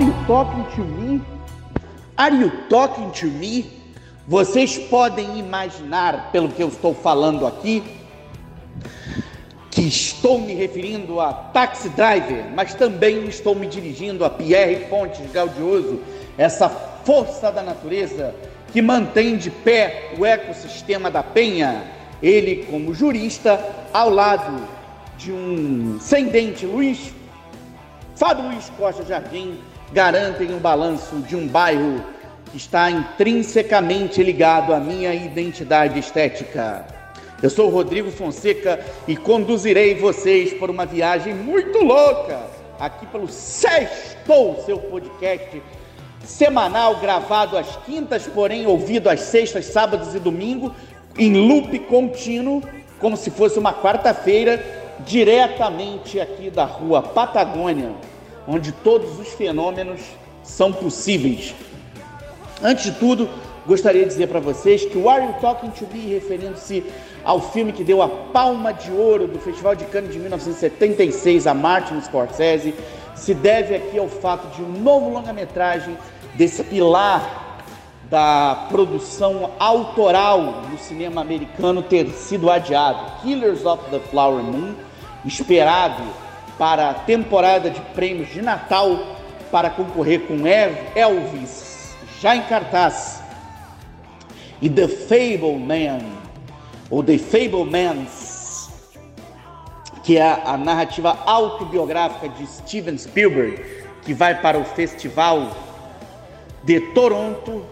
Are you talking to me? Are you talking to me? Vocês podem imaginar, pelo que eu estou falando aqui, que estou me referindo a Taxi Driver, mas também estou me dirigindo a Pierre Pontes Gaudioso, essa força da natureza que mantém de pé o ecossistema da Penha. Ele, como jurista, ao lado de um sem-dente Luiz, Fábio Luiz Costa Jardim, garantem o balanço de um bairro que está intrinsecamente ligado à minha identidade estética. Eu sou Rodrigo Fonseca e conduzirei vocês por uma viagem muito louca aqui pelo Sextou, seu podcast semanal gravado às quintas, porém ouvido às sextas, sábados e domingo em loop contínuo, como se fosse uma quarta-feira, diretamente aqui da rua Patagônia, onde todos os fenômenos são possíveis. Antes de tudo, gostaria de dizer para vocês que o Are You Talking to Me, referindo-se ao filme que deu a palma de ouro do Festival de Cannes de 1976 a Martin Scorsese, se deve aqui ao fato de um novo longa-metragem desse pilar da produção autoral no cinema americano ter sido adiado. Killers of the Flower Moon, esperado para a temporada de prêmios de Natal para concorrer com Elvis, já em cartaz. E The Fable Man, ou The Fablemans, que é a narrativa autobiográfica de Steven Spielberg, que vai para o Festival de Toronto,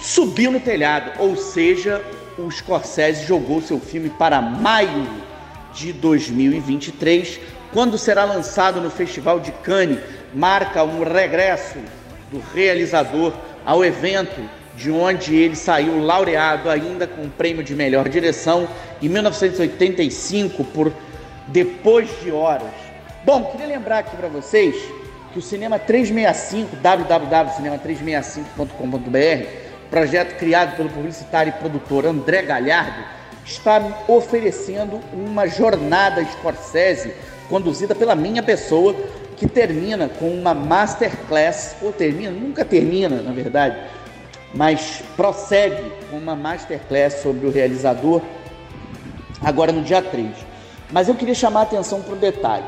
subiu no telhado, ou seja, o Scorsese jogou seu filme para maio de 2023, quando será lançado no Festival de Cannes, marca um regresso do realizador ao evento de onde ele saiu laureado ainda com o prêmio de melhor direção em 1985 por Depois de Horas. Bom, queria lembrar aqui para vocês que o Cinema 365, www.cinema365.com.br, projeto criado pelo publicitário e produtor André Galhardo, está oferecendo uma jornada Scorsese conduzida pela minha pessoa, que termina com uma masterclass, ou termina, nunca termina, na verdade, mas prossegue com uma masterclass sobre o realizador agora no dia 3. Mas eu queria chamar a atenção para um detalhe.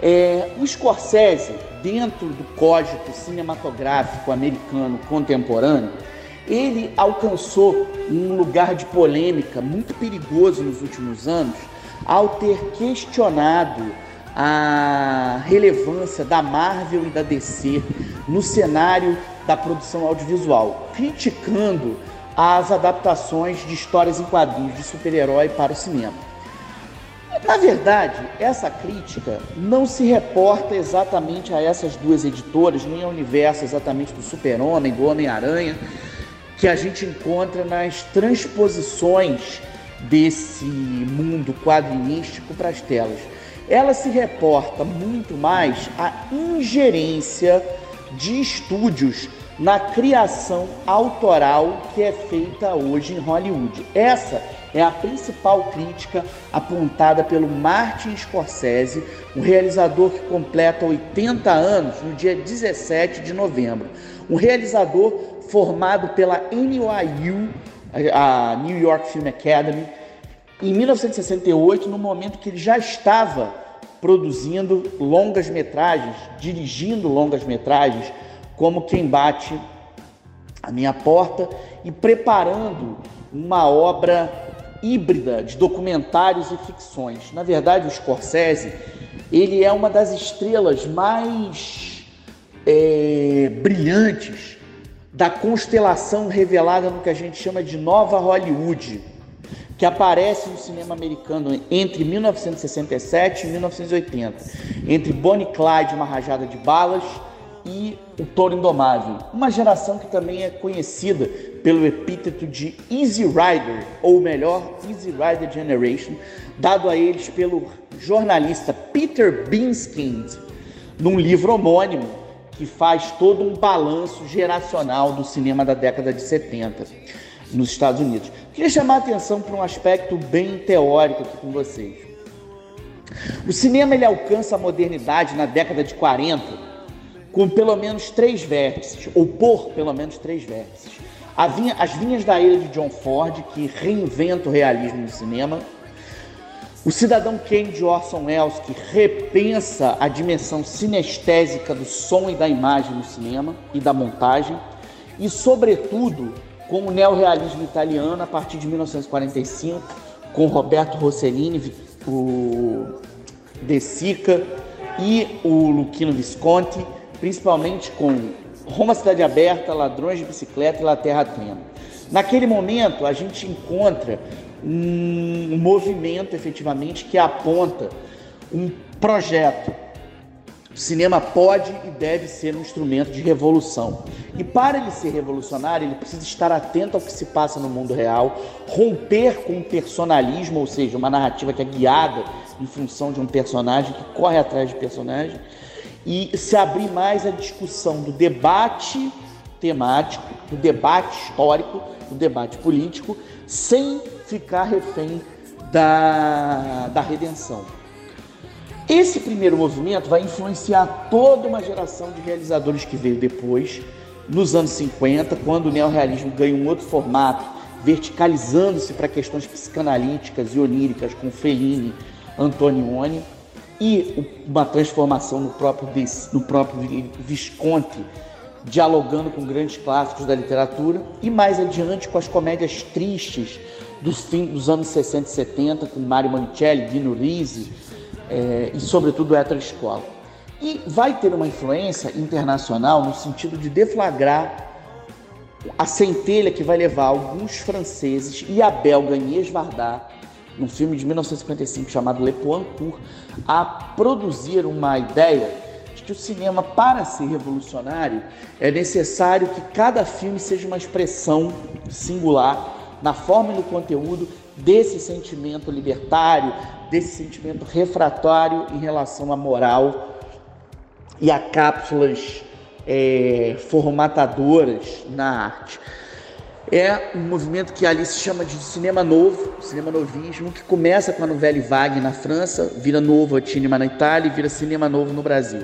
É, o Scorsese, dentro do código cinematográfico americano contemporâneo, ele alcançou um lugar de polêmica muito perigoso nos últimos anos ao ter questionado a relevância da Marvel e da DC no cenário da produção audiovisual, criticando as adaptações de histórias em quadrinhos de super-herói para o cinema. Na verdade, essa crítica não se reporta exatamente a essas duas editoras, nem ao universo exatamente do Super-Homem, do Homem-Aranha, que a gente encontra nas transposições desse mundo quadrinístico para as telas. Ela se reporta muito mais à ingerência de estúdios na criação autoral que é feita hoje em Hollywood. Essa é a principal crítica apontada pelo Martin Scorsese, um realizador que completa 80 anos no dia 17 de novembro. Um realizador formado pela NYU, a New York Film Academy, em 1968, no momento que ele já estava produzindo longas metragens, dirigindo longas metragens, como quem bate a minha porta e preparando uma obra híbrida de documentários e ficções. Na verdade, o Scorsese ele é uma das estrelas mais é, brilhantes da constelação revelada no que a gente chama de Nova Hollywood, que aparece no cinema americano entre 1967 e 1980, entre Bonnie Clyde, uma rajada de balas, e o Toro Indomável, uma geração que também é conhecida pelo epíteto de Easy Rider, ou melhor, Easy Rider Generation, dado a eles pelo jornalista Peter Binskind, num livro homônimo que faz todo um balanço geracional do cinema da década de 70 nos Estados Unidos. Queria chamar a atenção para um aspecto bem teórico aqui com vocês. O cinema ele alcança a modernidade na década de 40 com pelo menos três vértices, ou por pelo menos três vértices. Vinha, as vinhas da ira de John Ford, que reinventa o realismo no cinema. O Cidadão Kane de Orson Welles, que repensa a dimensão sinestésica do som e da imagem no cinema e da montagem. E, sobretudo, com o neorrealismo italiano a partir de 1945, com Roberto Rossellini, o De Sica e o Luchino Visconti, principalmente com Roma Cidade Aberta, Ladrões de Bicicleta e La Terra Trema. Naquele momento, a gente encontra um movimento, efetivamente, que aponta um projeto. O cinema pode e deve ser um instrumento de revolução. E para ele ser revolucionário, ele precisa estar atento ao que se passa no mundo real, romper com o personalismo, ou seja, uma narrativa que é guiada em função de um personagem, que corre atrás de personagem, e se abrir mais à discussão do debate temático, do debate histórico, do debate político, sem ficar refém da, da redenção. Esse primeiro movimento vai influenciar toda uma geração de realizadores que veio depois, nos anos 50, quando o neorrealismo ganha um outro formato, verticalizando-se para questões psicanalíticas e oníricas com Fellini, Antonioni e uma transformação no próprio, no próprio Visconti, dialogando com grandes clássicos da literatura, e mais adiante com as comédias tristes dos, fim, dos anos 60 e 70, com Mario Mancelli, Dino Risi é, e, sobretudo, Hétero Escola. E vai ter uma influência internacional no sentido de deflagrar a centelha que vai levar alguns franceses e a belga Inês Varda num filme de 1955 chamado Le Poincourt, a produzir uma ideia de que o cinema, para ser revolucionário, é necessário que cada filme seja uma expressão singular na forma e no conteúdo desse sentimento libertário, desse sentimento refratário em relação à moral e a cápsulas é, formatadoras na arte é um movimento que ali se chama de cinema novo, cinema novismo, que começa com a Nouvelle Vague na França, vira novo cinema na Itália e vira cinema novo no Brasil.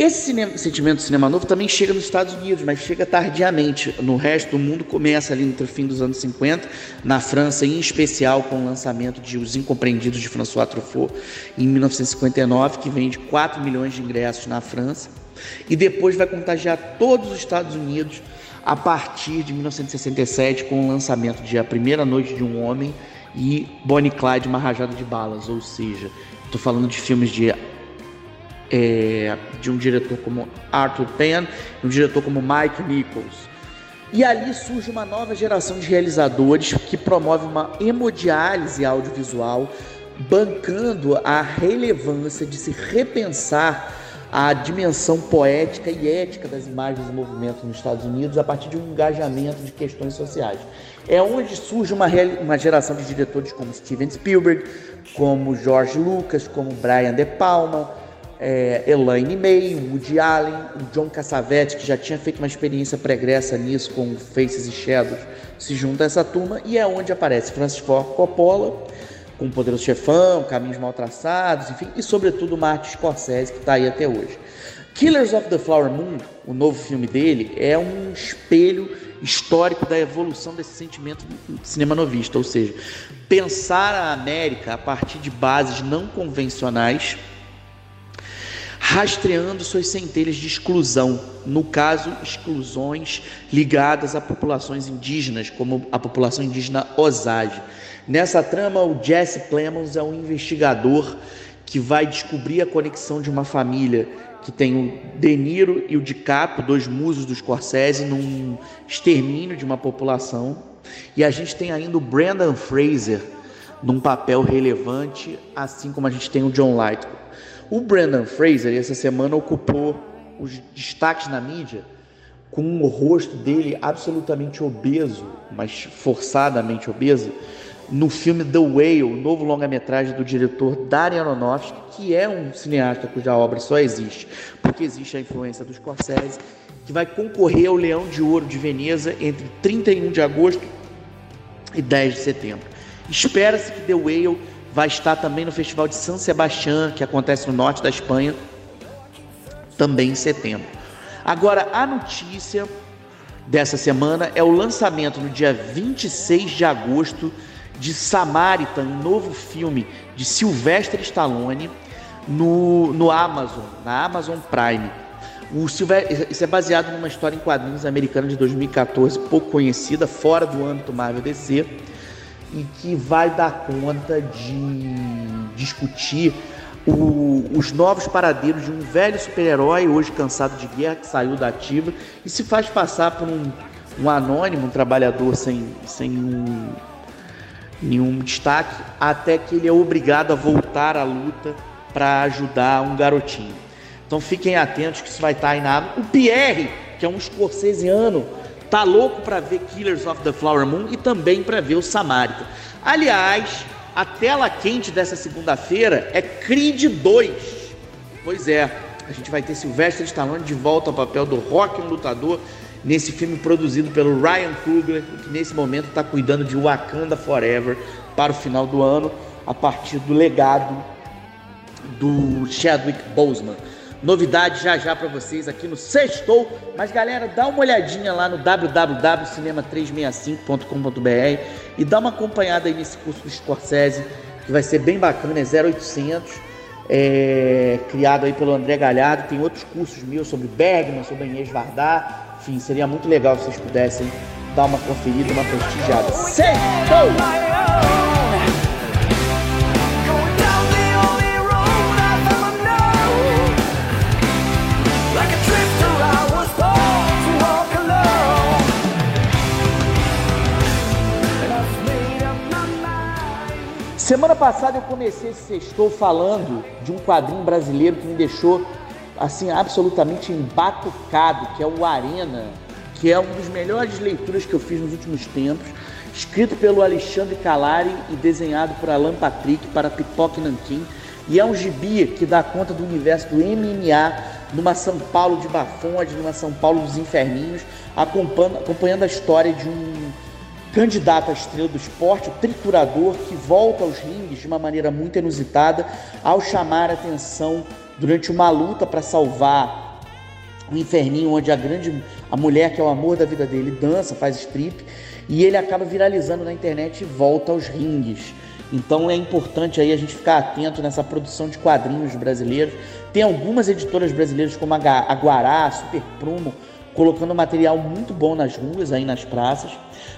Esse cinema, sentimento de cinema novo também chega nos Estados Unidos, mas chega tardiamente. No resto do mundo começa ali no fim dos anos 50, na França em especial com o lançamento de Os Incompreendidos de François Truffaut em 1959, que vende 4 milhões de ingressos na França, e depois vai contagiar todos os Estados Unidos a partir de 1967, com o lançamento de A Primeira Noite de um Homem e Bonnie Clyde, Uma Rajada de Balas. Ou seja, estou falando de filmes de, é, de um diretor como Arthur Penn um diretor como Mike Nichols. E ali surge uma nova geração de realizadores que promove uma hemodiálise audiovisual, bancando a relevância de se repensar a dimensão poética e ética das imagens e movimentos nos Estados Unidos a partir de um engajamento de questões sociais. É onde surge uma, uma geração de diretores como Steven Spielberg, como George Lucas, como Brian De Palma, é, Elaine May, Woody Allen, o John Cassavetes, que já tinha feito uma experiência pregressa nisso com Faces e Shadows, se junta a essa turma e é onde aparece Francis Ford Coppola, com o Poderoso Chefão, Caminhos Mal Traçados, enfim, e sobretudo Martin Scorsese, que está aí até hoje. Killers of the Flower Moon, o novo filme dele, é um espelho histórico da evolução desse sentimento do cinema novista, ou seja, pensar a América a partir de bases não convencionais, rastreando suas centelhas de exclusão, no caso, exclusões ligadas a populações indígenas, como a população indígena Osage Nessa trama, o Jesse Plemons é um investigador que vai descobrir a conexão de uma família que tem o De Niro e o DiCaprio, dois musos do Scorsese, num extermínio de uma população. E a gente tem ainda o Brandon Fraser num papel relevante, assim como a gente tem o John Lithgow. O Brandon Fraser, essa semana, ocupou os destaques na mídia com o rosto dele absolutamente obeso, mas forçadamente obeso, no filme The Whale, novo longa-metragem do diretor Darren Aronofsky, que é um cineasta cuja obra só existe porque existe a influência dos Scorsese, que vai concorrer ao Leão de Ouro de Veneza entre 31 de agosto e 10 de setembro. Espera-se que The Whale vai estar também no Festival de San Sebastián, que acontece no norte da Espanha, também em setembro. Agora, a notícia dessa semana é o lançamento no dia 26 de agosto de Samaritan, um novo filme de Sylvester Stallone no, no Amazon, na Amazon Prime. O Silver... Isso é baseado numa história em quadrinhos americana de 2014, pouco conhecida, fora do âmbito Marvel DC, e que vai dar conta de discutir o, os novos paradeiros de um velho super-herói, hoje cansado de guerra, que saiu da ativa e se faz passar por um, um anônimo, um trabalhador sem, sem um, nenhum destaque, até que ele é obrigado a voltar à luta para ajudar um garotinho. Então fiquem atentos que isso vai estar aí na. O Pierre, que é um escocesiano, tá louco para ver Killers of the Flower Moon e também para ver o Samaritan. Aliás, a tela quente dessa segunda-feira é Creed 2. Pois é, a gente vai ter Sylvester Stallone de volta ao papel do Rock, um lutador, nesse filme produzido pelo Ryan Coogler, que nesse momento está cuidando de Wakanda Forever para o final do ano, a partir do legado do Chadwick Boseman. Novidade já já para vocês aqui no Sextou. Mas galera, dá uma olhadinha lá no www.cinema365.com.br e dá uma acompanhada aí nesse curso do Scorsese, que vai ser bem bacana, é 0800, é, criado aí pelo André Galhardo. Tem outros cursos meus sobre Bergman, sobre Inês Vardar. Enfim, seria muito legal se vocês pudessem dar uma conferida, uma prestigiada. Sextou! Semana passada eu comecei esse sextou falando de um quadrinho brasileiro que me deixou assim absolutamente embatucado, que é o Arena, que é uma das melhores leituras que eu fiz nos últimos tempos, escrito pelo Alexandre Calari e desenhado por Alan Patrick para Pipoque Nanquim, e é um gibi que dá conta do universo do MMA numa São Paulo de Bafões, numa São Paulo dos Inferninhos, acompanhando, acompanhando a história de um candidato à estrela do esporte, o triturador, que volta aos ringues de uma maneira muito inusitada ao chamar a atenção durante uma luta para salvar o inferninho onde a grande a mulher que é o amor da vida dele dança, faz strip e ele acaba viralizando na internet e volta aos ringues. Então é importante aí a gente ficar atento nessa produção de quadrinhos brasileiros. Tem algumas editoras brasileiras como a Guará, Super Prumo, colocando material muito bom nas ruas, aí nas praças.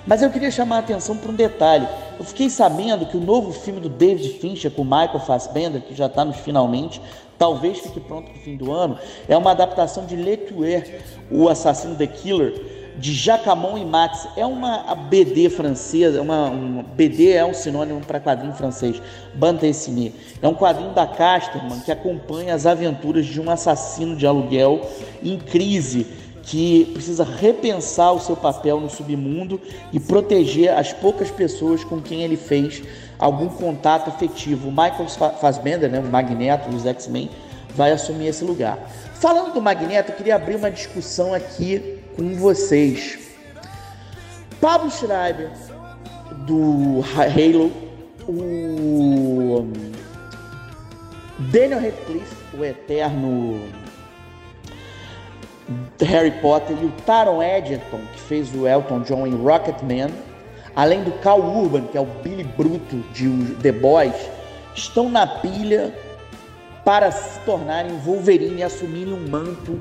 Mas eu queria chamar a atenção para um detalhe. Eu fiquei sabendo que o novo filme do David Fincher com Michael Fassbender, que já está nos finalmente, talvez fique pronto no fim do ano, é uma adaptação de Le Tueur, o assassino The Killer, de Jacamon e Max. É uma BD francesa, uma, uma BD é um sinônimo para quadrinho francês, bande dessinée. É um quadrinho da Casterman que acompanha as aventuras de um assassino de aluguel em crise que precisa repensar o seu papel no submundo e proteger as poucas pessoas com quem ele fez algum contato afetivo. O Michael Fassbender, né, o Magneto dos X-Men, vai assumir esse lugar. Falando do Magneto, eu queria abrir uma discussão aqui com vocês. Pablo Schreiber, do Halo, o Daniel Radcliffe, o eterno Harry Potter e o Taron Egerton, que fez o Elton John em Rocketman, além do Cal Urban, que é o Billy Bruto de The Boys, estão na pilha para se tornarem Wolverine e assumirem um manto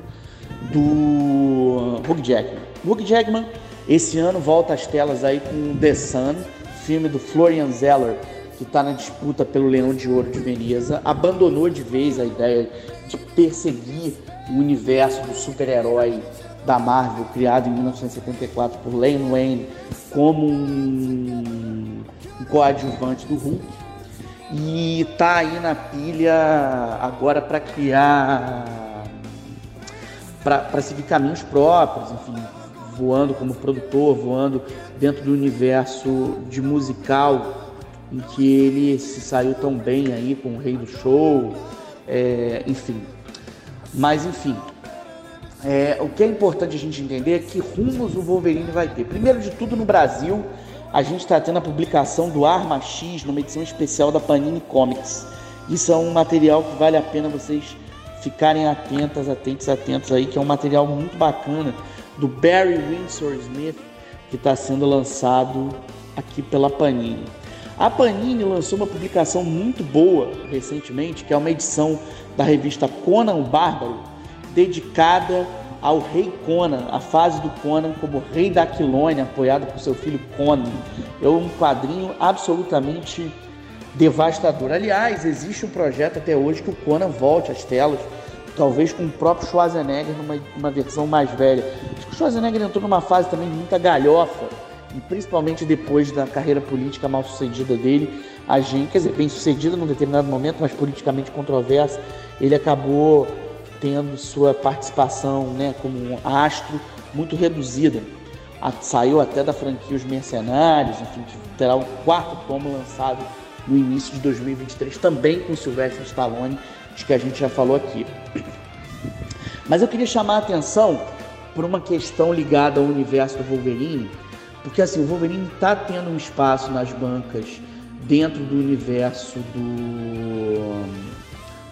do Hugh Jackman. Hugh Jackman esse ano volta às telas aí com The Sun, filme do Florian Zeller, que está na disputa pelo Leão de Ouro de Veneza, abandonou de vez a ideia de perseguir o universo do super-herói da Marvel, criado em 1974 por Len Wayne, como um, um coadjuvante do Hulk. E tá aí na pilha agora para criar, para seguir caminhos próprios, enfim, voando como produtor, voando dentro do universo de musical em que ele se saiu tão bem aí com o Rei do Show, é, enfim, mas enfim, é, o que é importante a gente entender é que rumos o Wolverine vai ter. Primeiro de tudo, no Brasil, a gente está tendo a publicação do Arma X numa edição especial da Panini Comics. Isso é um material que vale a pena vocês ficarem atentas, atentos, atentos aí, que é um material muito bacana do Barry Windsor Smith, que está sendo lançado aqui pela Panini. A Panini lançou uma publicação muito boa recentemente, que é uma edição da revista Conan o Bárbaro, dedicada ao rei Conan, a fase do Conan como rei da Aquilônia, apoiado por seu filho Conan. É um quadrinho absolutamente devastador. Aliás, existe um projeto até hoje que o Conan volte às telas, talvez com o próprio Schwarzenegger numa uma versão mais velha. Acho que o Schwarzenegger entrou numa fase também muita galhofa, e principalmente depois da carreira política mal sucedida dele, a gente, quer dizer, bem sucedida num determinado momento, mas politicamente controversa, ele acabou tendo sua participação né, como um astro muito reduzida. Saiu até da franquia Os Mercenários, enfim, terá o quarto tomo lançado no início de 2023, também com Sylvester Stallone, de que a gente já falou aqui. Mas eu queria chamar a atenção por uma questão ligada ao universo do Wolverine, porque assim, o Wolverine está tendo um espaço nas bancas dentro do universo do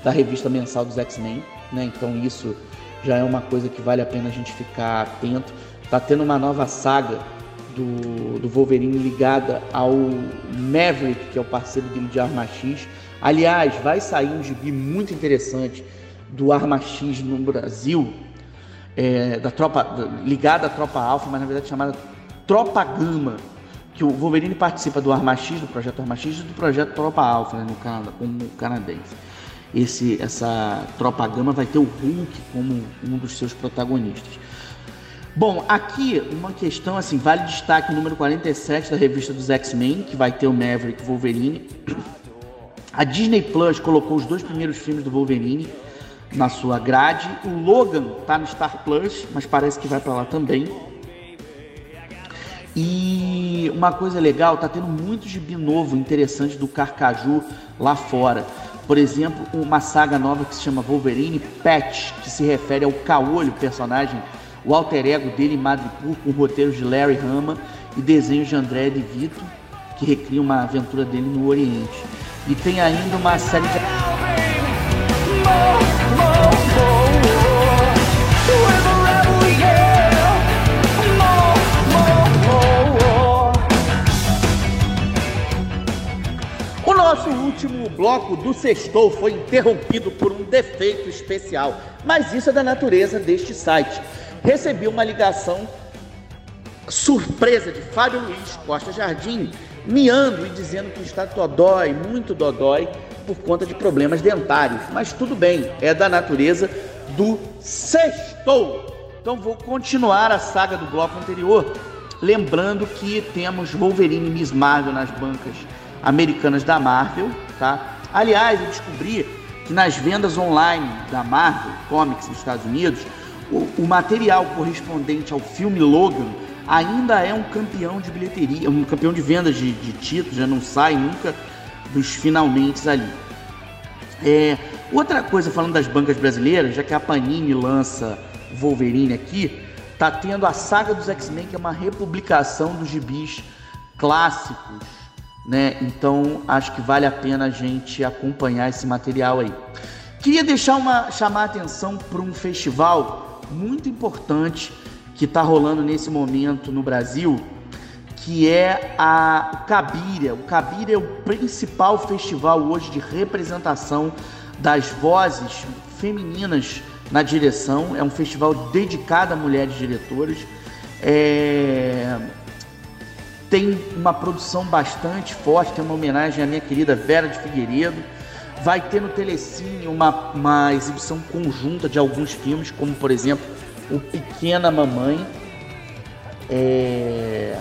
da revista mensal dos X-Men, né? Então isso já é uma coisa que vale a pena a gente ficar atento. Tá tendo uma nova saga do, do Wolverine ligada ao Maverick, que é o parceiro dele de Arma X. Aliás, vai sair um gibi muito interessante do Arma X no Brasil, é, da tropa ligada à Tropa Alpha, mas na verdade chamada Tropa Gama, que o Wolverine participa do Arma X, do projeto Arma X e do projeto Tropa Alpha, né, no Canadá, como canadense esse, essa tropa gama vai ter o Hulk como um dos seus protagonistas. Bom, aqui uma questão assim, vale destaque o número 47 da revista dos X-Men, que vai ter o Maverick Wolverine. A Disney Plus colocou os dois primeiros filmes do Wolverine na sua grade. O Logan tá no Star Plus, mas parece que vai para lá também. E uma coisa legal, tá tendo muito gibi novo, interessante do Carcaju lá fora. Por exemplo, uma saga nova que se chama Wolverine Patch, que se refere ao Caolho, personagem, o alter ego dele em Madripoor, com roteiros de Larry Hama e desenhos de André de Vito, que recria uma aventura dele no Oriente. E tem ainda uma série de. Último bloco do Sextou foi interrompido por um defeito especial, mas isso é da natureza deste site. Recebi uma ligação surpresa de Fábio Luiz Costa Jardim, miando e dizendo que está dodói, muito dodói, por conta de problemas dentários. Mas tudo bem, é da natureza do Sextou. Então vou continuar a saga do bloco anterior, lembrando que temos Wolverine e Miss Marvel nas bancas americanas da Marvel, tá? Aliás, eu descobri que nas vendas online da Marvel Comics nos Estados Unidos, o, o material correspondente ao filme Logan ainda é um campeão de bilheteria, um campeão de vendas de, de títulos, já não sai nunca dos finalmente ali. É, outra coisa, falando das bancas brasileiras, já que a Panini lança Wolverine aqui, tá tendo a saga dos X-Men, que é uma republicação dos gibis clássicos né? Então acho que vale a pena a gente acompanhar esse material aí. Queria deixar uma chamar a atenção para um festival muito importante que está rolando nesse momento no Brasil, que é a o Cabiria. O Cabiria é o principal festival hoje de representação das vozes femininas na direção. É um festival dedicado a mulheres diretoras. É tem uma produção bastante forte, tem uma homenagem à minha querida Vera de Figueiredo. Vai ter no Telecine uma, uma exibição conjunta de alguns filmes, como por exemplo o Pequena Mamãe. É...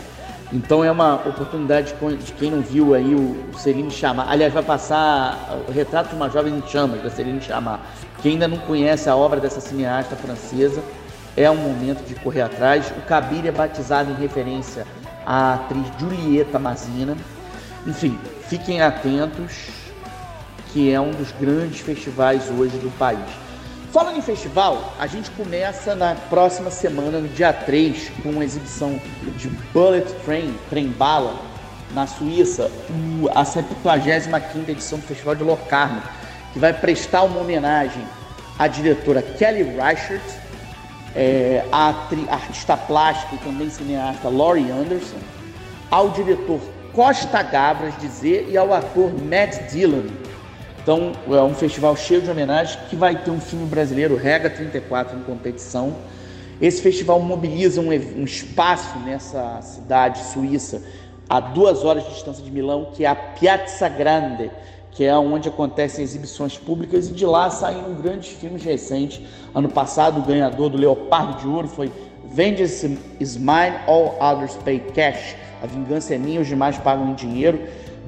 Então é uma oportunidade de quem não viu aí o Celine Chamar. Aliás, vai passar o retrato de uma jovem em chamas da Celine Chamar. Quem ainda não conhece a obra dessa cineasta francesa, é um momento de correr atrás. O Kabir é batizado em referência a atriz Julieta Mazina. Enfim, fiquem atentos, que é um dos grandes festivais hoje do país. Falando em festival, a gente começa na próxima semana, no dia 3, com uma exibição de Bullet Train, Trem Bala, na Suíça, a 75 edição do Festival de Locarno, que vai prestar uma homenagem a diretora Kelly Reichardt, é, a, a artista plástica e também cineasta Laurie Anderson, ao diretor Costa Gabras dizer e ao ator Matt Dillon. Então é um festival cheio de homenagens que vai ter um filme brasileiro, Rega 34, em competição. Esse festival mobiliza um, um espaço nessa cidade suíça a duas horas de distância de Milão, que é a Piazza Grande, que é onde acontecem exibições públicas e de lá saíram grandes filmes recentes. Ano passado, o ganhador do Leopardo de Ouro foi Vengeance is Mine, All Others Pay Cash. A Vingança é Minha, os demais pagam em dinheiro,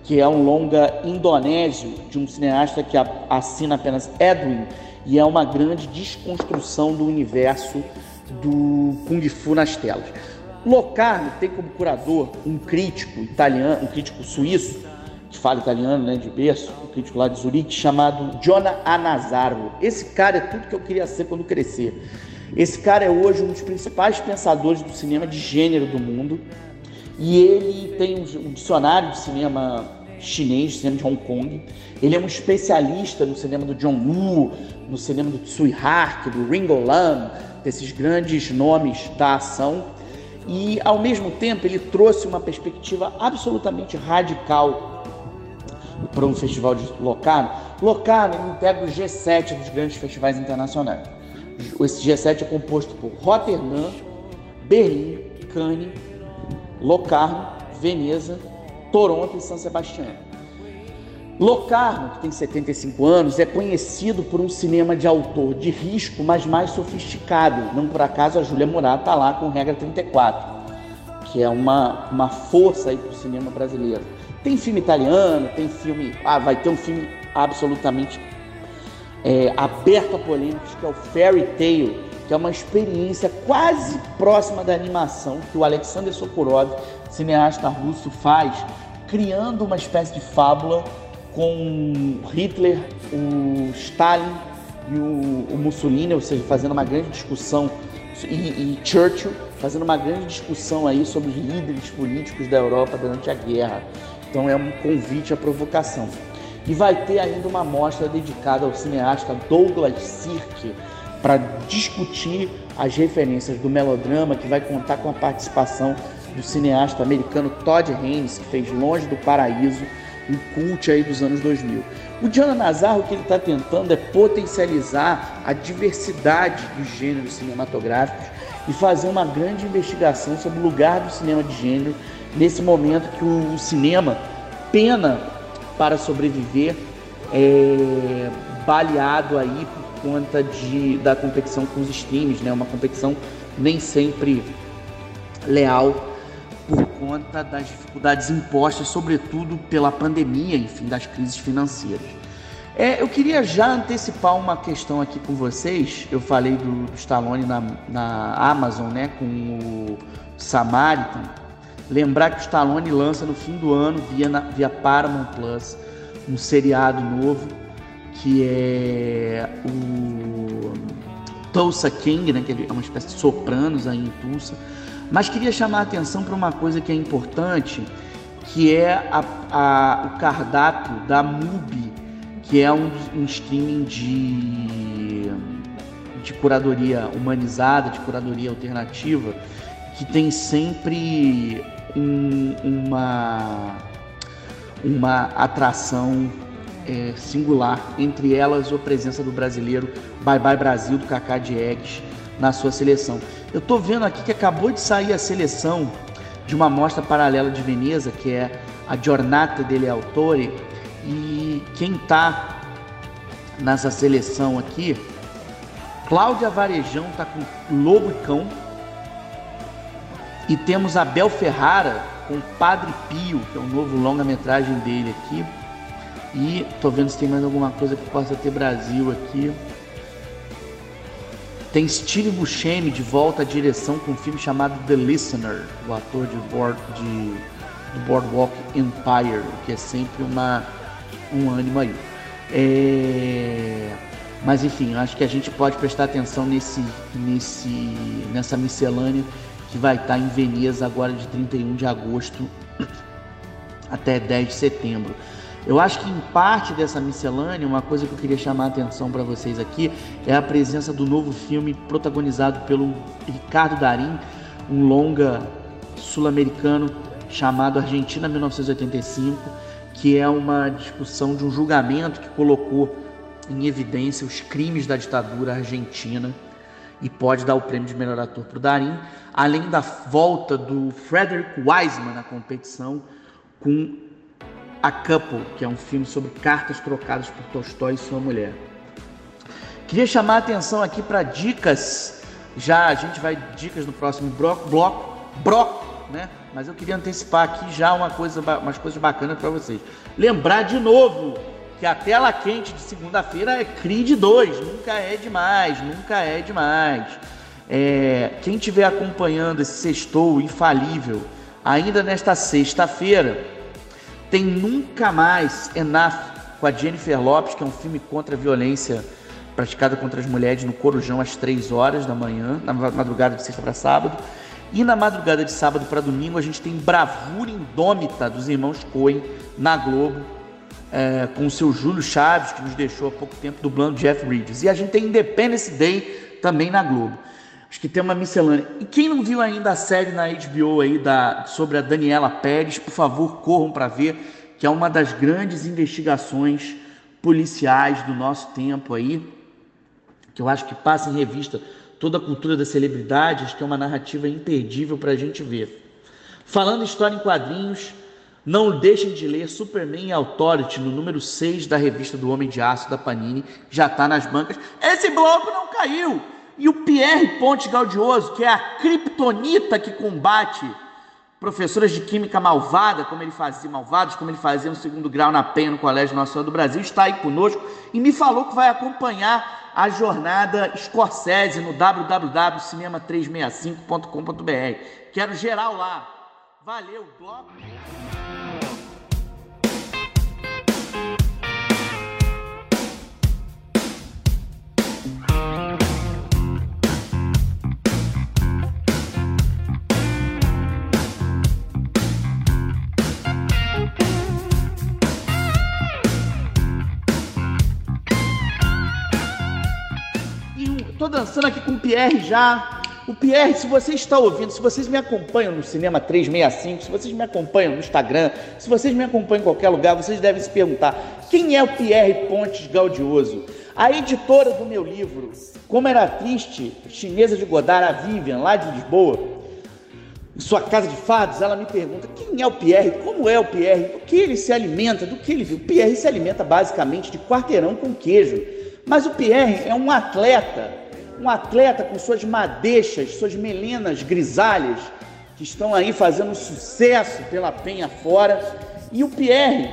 que é um longa indonésio de um cineasta que assina apenas Edwin e é uma grande desconstrução do universo do Kung Fu nas telas. Locarno tem como curador um crítico italiano, um crítico suíço, que fala italiano, né, de berço, um crítico lá de Zurique, chamado Jonah Anazaro. Esse cara é tudo que eu queria ser quando crescer. Esse cara é hoje um dos principais pensadores do cinema de gênero do mundo. E ele tem um dicionário de cinema chinês, cinema de Hong Kong. Ele é um especialista no cinema do John Woo, no cinema do Tsui Hark, do Ringo Lam, desses grandes nomes da ação. E, ao mesmo tempo, ele trouxe uma perspectiva absolutamente radical para um festival de Locarno. Locarno integra o G7 dos grandes festivais internacionais. Esse G7 é composto por Rotterdam, Berlim, Cannes, Locarno, Veneza, Toronto e São Sebastião. Locarno, que tem 75 anos, é conhecido por um cinema de autor de risco, mas mais sofisticado. Não por acaso a Júlia Murat está lá com Regra 34, que é uma, uma força para o cinema brasileiro. Tem filme italiano, tem filme. Ah, vai ter um filme absolutamente é, aberto a polêmicas, que é o Fairy Tale, que é uma experiência quase próxima da animação que o Alexander Sokurov, cineasta russo, faz, criando uma espécie de fábula com Hitler, o Stalin e o, o Mussolini, ou seja, fazendo uma grande discussão, e, e Churchill fazendo uma grande discussão aí sobre os líderes políticos da Europa durante a guerra. Então é um convite à provocação. E vai ter ainda uma mostra dedicada ao cineasta Douglas Sirk para discutir as referências do melodrama, que vai contar com a participação do cineasta americano Todd Haynes, que fez Longe do Paraíso, um cult aí dos anos 2000. O Diana Nazar, o que ele está tentando é potencializar a diversidade dos gêneros cinematográficos e fazer uma grande investigação sobre o lugar do cinema de gênero nesse momento que o cinema pena para sobreviver, é, baleado aí por conta de, da competição com os streams, né? uma competição nem sempre leal por conta das dificuldades impostas, sobretudo pela pandemia, enfim, das crises financeiras. É, eu queria já antecipar uma questão aqui com vocês. Eu falei do, do Stallone na, na Amazon, né, com o Samaritan. Lembrar que o Stallone lança no fim do ano, via, via Paramount Plus, um seriado novo que é o Tulsa King, né, que é uma espécie de sopranos aí em Tulsa. Mas queria chamar a atenção para uma coisa que é importante, que é a, a, o cardápio da MUBI, que é um, um streaming de, de curadoria humanizada, de curadoria alternativa, que tem sempre um, uma, uma atração é, singular, entre elas a presença do brasileiro Bye Bye Brasil, do Kaká Diegues, na sua seleção. Eu estou vendo aqui que acabou de sair a seleção de uma mostra paralela de Veneza, que é a Giornata degli Autori, e quem está nessa seleção aqui, Cláudia Varejão está com Lobo e Cão, e temos Abel Ferrara com Padre Pio, que é o novo longa-metragem dele aqui. E tô vendo se tem mais alguma coisa que possa ter Brasil aqui. Tem Steve Buscemi de volta à direção com um filme chamado The Listener, o ator de, board, de, de Boardwalk Empire, que é sempre uma, um ânimo aí. É... Mas enfim, acho que a gente pode prestar atenção nesse, nesse, nessa miscelânea que vai estar em Veneza agora de 31 de agosto até 10 de setembro. Eu acho que em parte dessa miscelânea, uma coisa que eu queria chamar a atenção para vocês aqui é a presença do novo filme protagonizado pelo Ricardo Darim, um longa sul-americano chamado Argentina 1985, que é uma discussão de um julgamento que colocou em evidência os crimes da ditadura argentina e pode dar o prêmio de melhor ator para o Darim, além da volta do Frederick Wiseman na competição com A Couple, que é um filme sobre cartas trocadas por Tolstói e sua mulher. Queria chamar a atenção aqui para dicas, já a gente vai dicas no próximo bloco, bloco, bloco, né? Mas eu queria antecipar aqui já uma coisa, umas coisas bacanas para vocês. Lembrar de novo que a tela quente de segunda-feira é Creed 2, nunca é demais, nunca é demais. É, quem estiver acompanhando esse sextou infalível, ainda nesta sexta-feira, tem Nunca Mais Enough com a Jennifer Lopes, que é um filme contra a violência praticada contra as mulheres no Corujão às 3 horas da manhã, na madrugada de sexta para sábado. E na madrugada de sábado para domingo a gente tem Bravura Indômita dos irmãos Coen na Globo, é, com o seu Júlio Chaves, que nos deixou há pouco tempo dublando Jeff Bridges. E a gente tem Independence Day também na Globo. Acho que tem uma miscelânea. E quem não viu ainda a série na HBO aí da, sobre a Daniela Pérez, por favor, corram para ver, que é uma das grandes investigações policiais do nosso tempo aí, que eu acho que passa em revista toda a cultura das celebridades, que é uma narrativa imperdível para a gente ver. Falando história em quadrinhos, não deixem de ler Superman Authority no número 6 da revista do Homem de Aço da Panini, já está nas bancas. Esse bloco não caiu! E o Pierre Ponte Gaudioso, que é a criptonita que combate professoras de química malvada, como ele fazia, malvados, como ele fazia no segundo grau na PEN no Colégio Nacional do Brasil, está aí conosco e me falou que vai acompanhar a jornada Scorsese no www.cinema365.com.br. Quero geral lá. Valeu, bloco. Tô dançando aqui com o Pierre já. O Pierre, se você está ouvindo, se vocês me acompanham no Cinema 365, se vocês me acompanham no Instagram, se vocês me acompanham em qualquer lugar, vocês devem se perguntar: quem é o Pierre Pontes Gaudioso? A editora do meu livro, Como Era Triste, chinesa de Godard, a Vivian, lá de Lisboa, em sua casa de fados, ela me pergunta quem é o Pierre, como é o Pierre, do que ele se alimenta, do que ele viu. O Pierre se alimenta basicamente de quarteirão com queijo. Mas o Pierre é um atleta um atleta com suas madeixas, suas melenas grisalhas, que estão aí fazendo sucesso pela penha fora. E o Pierre,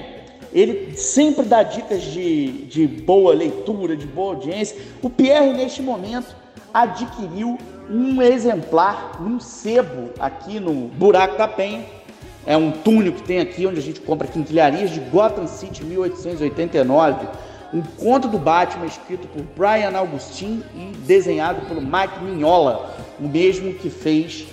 ele sempre dá dicas de, de boa leitura, de boa audiência. O Pierre, neste momento, adquiriu um exemplar num sebo aqui no Buraco da Penha. É um túnel que tem aqui onde a gente compra quinquilharias de Gotham City 1889 um conto do Batman escrito por Brian Augustin e desenhado pelo Mike Mignola, o mesmo que fez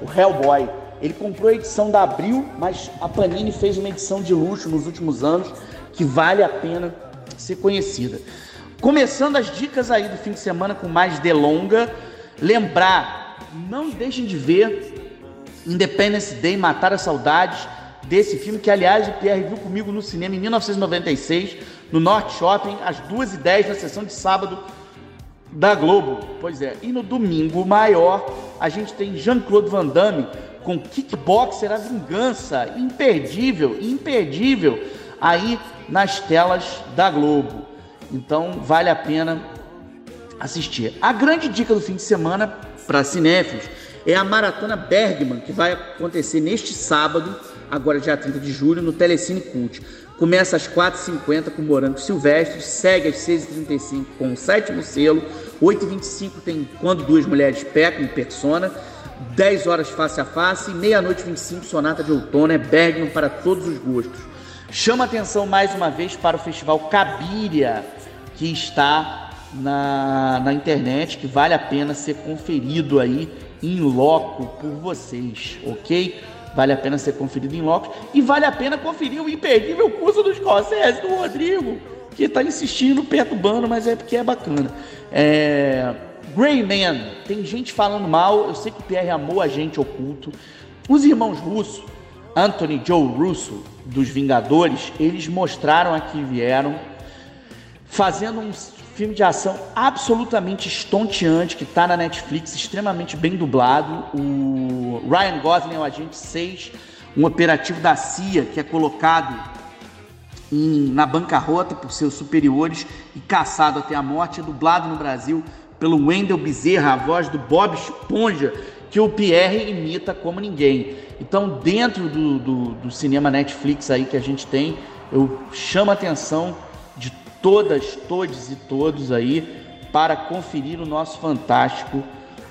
o Hellboy. Ele comprou a edição da Abril, mas a Panini fez uma edição de luxo nos últimos anos que vale a pena ser conhecida. Começando as dicas aí do fim de semana com mais delonga, lembrar, não deixem de ver Independence Day, Matar as Saudades, desse filme que aliás o Pierre viu comigo no cinema em 1996 no Norte Shopping, às 2h10, na sessão de sábado da Globo. Pois é, e no domingo maior, a gente tem Jean-Claude Van Damme com Kickboxer A Vingança, imperdível, imperdível, aí nas telas da Globo. Então vale a pena assistir. A grande dica do fim de semana para cinéfilos é a Maratona Bergman, que vai acontecer neste sábado, agora dia 30 de julho, no Telecine Cult. Começa às 4h50 com Morango Silvestre, segue às 6h35 com o sétimo selo, 8h25 tem Quando Duas Mulheres Pecam, Persona, 10 horas face a face e meia-noite 25 Sonata de Outono, é Bergman para todos os gostos. Chama atenção mais uma vez para o Festival Cabiria, que está na, na internet, que vale a pena ser conferido aí em loco por vocês, ok? Vale a pena ser conferido em loco e vale a pena conferir o imperdível curso dos Scorsese do Rodrigo, que está insistindo perturbando, mas é porque é bacana. É... Grey Man, tem gente falando mal, eu sei que o Pierre amou a gente oculto. Os irmãos Russo, Anthony Joe Russo, dos Vingadores, eles mostraram aqui vieram fazendo um filme de ação absolutamente estonteante que está na Netflix, extremamente bem dublado. O Ryan Gosling é o agente 6, um operativo da CIA que é colocado em, na bancarrota por seus superiores e caçado até a morte, é dublado no Brasil pelo Wendell Bezerra, a voz do Bob Esponja, que o Pierre imita como ninguém. Então, dentro do, do, do cinema Netflix aí que a gente tem, eu chamo a atenção todas, todos e todos aí para conferir o nosso fantástico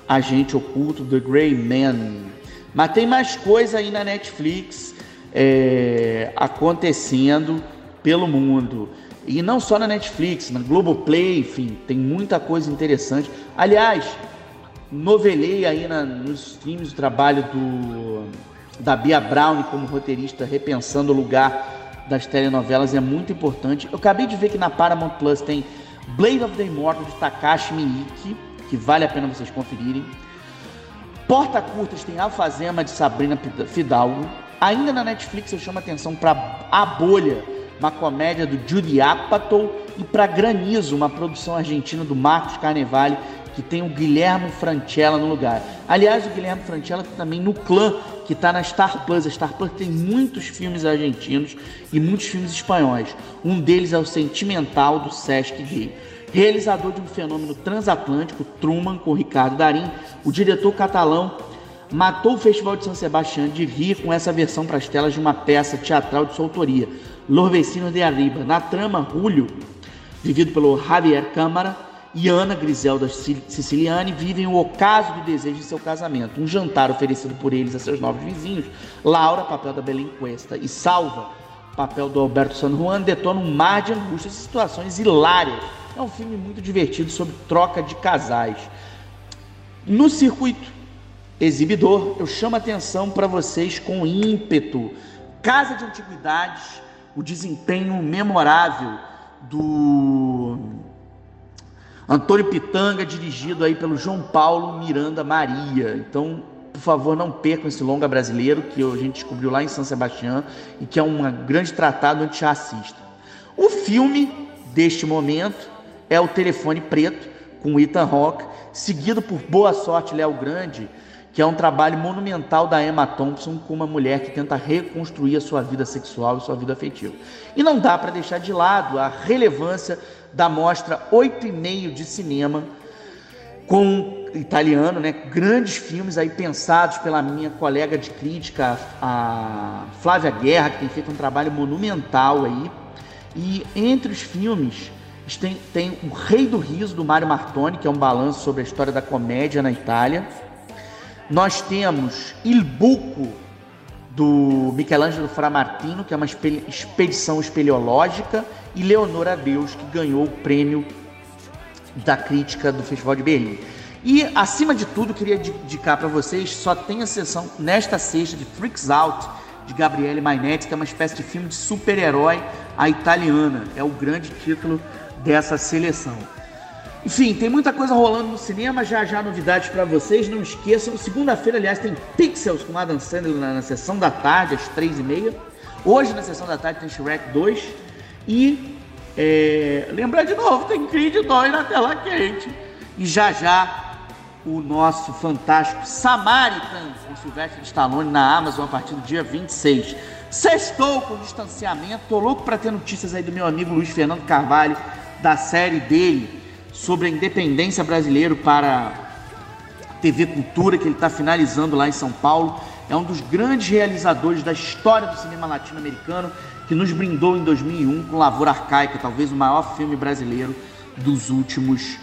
agente oculto The Grey Man. Mas tem mais coisa aí na Netflix é, acontecendo pelo mundo. E não só na Netflix, na Globoplay, enfim, tem muita coisa interessante. Aliás, novelei aí na, nos streams o trabalho do, da Bia Brown como roteirista, repensando o lugar das telenovelas é muito importante. Eu acabei de ver que na Paramount Plus tem Blade of the Immortal de Takashi Miike, que vale a pena vocês conferirem. Porta Curtas tem Alfazema de Sabrina Fidalgo. Ainda na Netflix eu chamo a atenção para A Bolha, uma comédia do Judy Apatow, e para Granizo, uma produção argentina do Marcos Carnevale, que tem o Guilherme Francella no lugar. Aliás, o Guilherme Francella também no Clã, que está na Star Plus. A Star Plus tem muitos filmes argentinos e muitos filmes espanhóis. Um deles é o Sentimental do Sesc Gay. Realizador de um fenômeno transatlântico, Truman, com Ricardo Darim, o diretor catalão matou o Festival de São Sebastião de rir com essa versão para as telas de uma peça teatral de sua autoria, Los Vecinos de Arriba. Na trama, Julio, vivido pelo Javier Câmara, e Ana Griselda Siciliani vivem o ocaso do desejo de seu casamento. Um jantar oferecido por eles a seus novos vizinhos. Laura, papel da Belém Cuesta, e Salva, papel do Alberto San Juan, detona um mar de angústias e situações hilárias. É um filme muito divertido sobre troca de casais. No circuito exibidor, eu chamo a atenção para vocês com ímpeto. Casa de Antiguidades, o desempenho memorável do Antônio Pitanga, dirigido aí pelo João Paulo Miranda Maria. Então, por favor, não percam esse longa brasileiro que a gente descobriu lá em São Sebastião e que é um grande tratado antirracista. O filme deste momento é o Telefone Preto, com Ethan Hawke, seguido por Boa Sorte Léo Grande, que é um trabalho monumental da Emma Thompson com uma mulher que tenta reconstruir a sua vida sexual e sua vida afetiva. E não dá para deixar de lado a relevância da mostra 8 e meio de cinema com italiano, né? Grandes filmes aí pensados pela minha colega de crítica, a Flávia Guerra, que tem feito um trabalho monumental aí. E entre os filmes tem, tem O Rei do Riso, do Mário Martoni, que é um balanço sobre a história da comédia na Itália. Nós temos Il Buco, do Michelangelo Framartino, que é uma expedição espeleológica, e Leonora Deus, que ganhou o prêmio da crítica do Festival de Berlim. E, acima de tudo, queria indicar para vocês, só tem a sessão nesta sexta de Freaks Out, de Gabriele Mainetti, que é uma espécie de filme de super-herói a italiana. É o grande título dessa seleção. Enfim, tem muita coisa rolando no cinema, já já novidades para vocês. Não esqueçam, segunda-feira, aliás, tem Pixels com Adam Sandler na, na sessão da tarde, às três e meia. Hoje, na sessão da tarde, tem Shrek 2. E é, lembrar de novo, tem Creed 2 na tela quente. E já já o nosso fantástico Samaritan com Silvestre Stallone na Amazon a partir do dia 26. Sextou com distanciamento. Tô louco para ter notícias aí do meu amigo Luiz Fernando Carvalho, da série dele sobre a independência brasileira para TV Cultura, que ele está finalizando lá em São Paulo. É um dos grandes realizadores da história do cinema latino-americano, que nos brindou em 2001 com Lavoura Arcaica, talvez o maior filme brasileiro dos últimos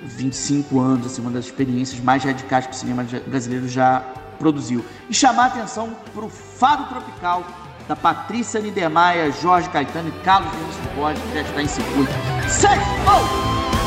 25 anos, assim, uma das experiências mais radicais que o cinema brasileiro já produziu. E chamar a atenção para o Fado Tropical, da Patrícia Niedermayer, Jorge Caetano e Carlos Vinícius Borges, que já está em circuito. Sextou!